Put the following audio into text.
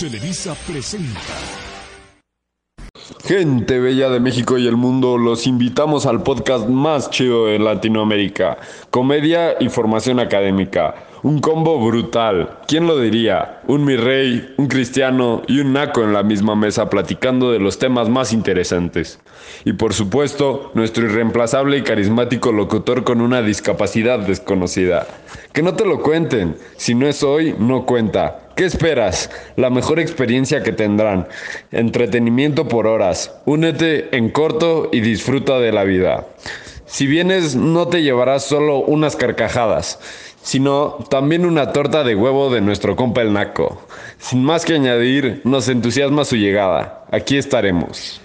Televisa presenta. Gente bella de México y el mundo, los invitamos al podcast más chido de Latinoamérica. Comedia y formación académica. Un combo brutal. ¿Quién lo diría? Un mi rey, un cristiano y un naco en la misma mesa platicando de los temas más interesantes. Y por supuesto, nuestro irreemplazable y carismático locutor con una discapacidad desconocida. Que no te lo cuenten. Si no es hoy, no cuenta. ¿Qué esperas? La mejor experiencia que tendrán. Entretenimiento por horas. Únete en corto y disfruta de la vida. Si vienes, no te llevarás solo unas carcajadas, sino también una torta de huevo de nuestro compa el Naco. Sin más que añadir, nos entusiasma su llegada. Aquí estaremos.